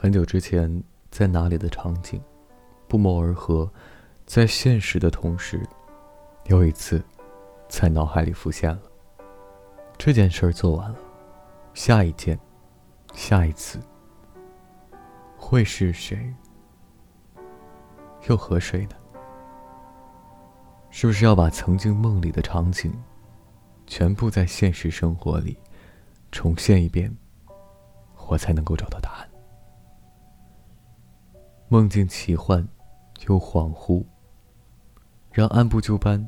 很久之前，在哪里的场景，不谋而合，在现实的同时，又一次，在脑海里浮现了。这件事儿做完了，下一件，下一次，会是谁？又和谁呢？是不是要把曾经梦里的场景，全部在现实生活里重现一遍，我才能够找到答案？梦境奇幻，又恍惚，让按部就班、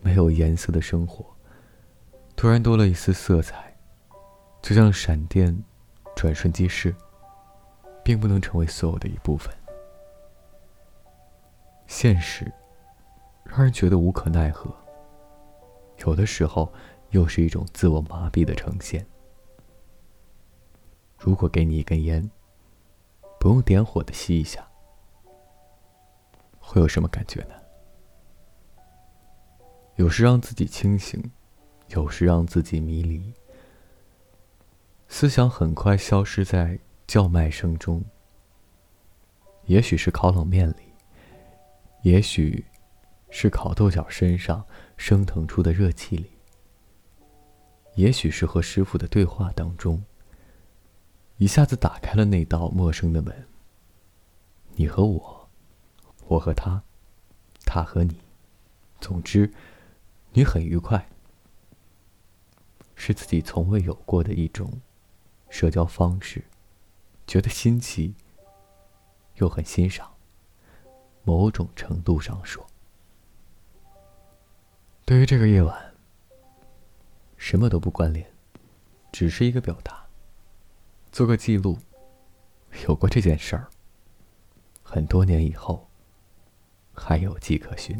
没有颜色的生活，突然多了一丝色彩，就像闪电转瞬即逝，并不能成为所有的一部分。现实让人觉得无可奈何，有的时候又是一种自我麻痹的呈现。如果给你一根烟，不用点火的吸一下。会有什么感觉呢？有时让自己清醒，有时让自己迷离。思想很快消失在叫卖声中。也许是烤冷面里，也许是烤豆角身上升腾出的热气里，也许是和师傅的对话当中，一下子打开了那道陌生的门。你和我。我和他，他和你，总之，你很愉快，是自己从未有过的一种社交方式，觉得新奇，又很欣赏。某种程度上说，对于这个夜晚，什么都不关联，只是一个表达，做个记录。有过这件事儿，很多年以后。还有迹可循。